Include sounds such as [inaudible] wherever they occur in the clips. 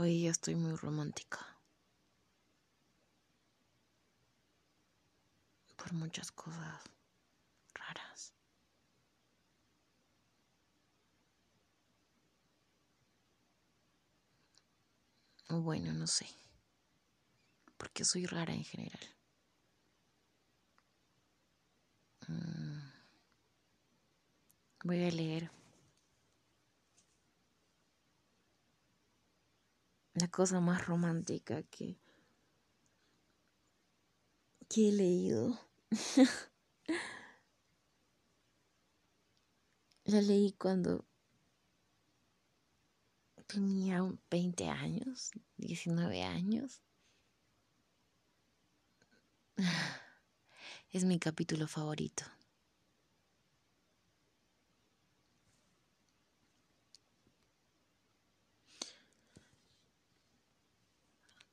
Hoy ya estoy muy romántica. Por muchas cosas raras. Bueno, no sé. Porque soy rara en general. Mm. Voy a leer la cosa más romántica que, que he leído. [laughs] la leí cuando tenía 20 años, 19 años. [sighs] Es mi capítulo favorito.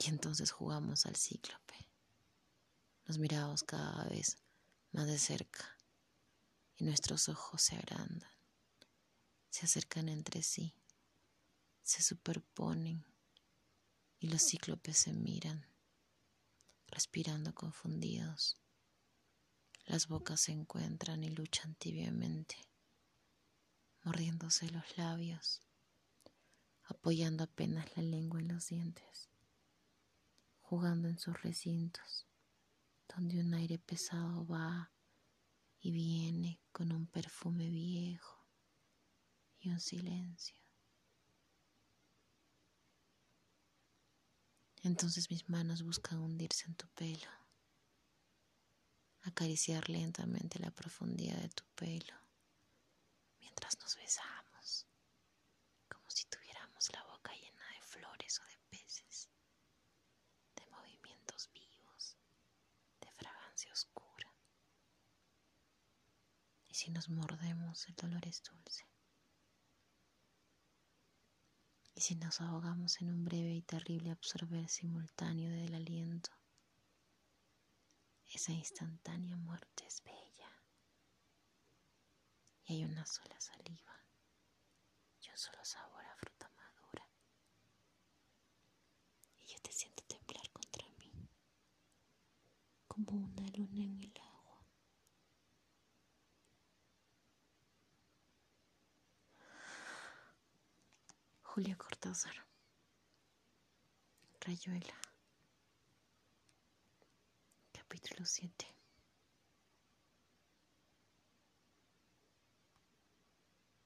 y entonces jugamos al cíclope. Nos miramos cada vez más de cerca y nuestros ojos se agrandan, se acercan entre sí, se superponen y los cíclopes se miran, respirando confundidos. Las bocas se encuentran y luchan tibiamente, mordiéndose los labios, apoyando apenas la lengua en los dientes jugando en sus recintos, donde un aire pesado va y viene con un perfume viejo y un silencio. Entonces mis manos buscan hundirse en tu pelo, acariciar lentamente la profundidad de tu pelo, mientras nos besamos, como si tuviéramos la boca llena de flores o de si nos mordemos el dolor es dulce. Y si nos ahogamos en un breve y terrible absorber simultáneo del aliento, esa instantánea muerte es bella. Y hay una sola saliva y un solo sabor a fruta madura. Y yo te siento temblar contra mí, como una luna en el Julia Cortázar. Rayuela. Capítulo 7.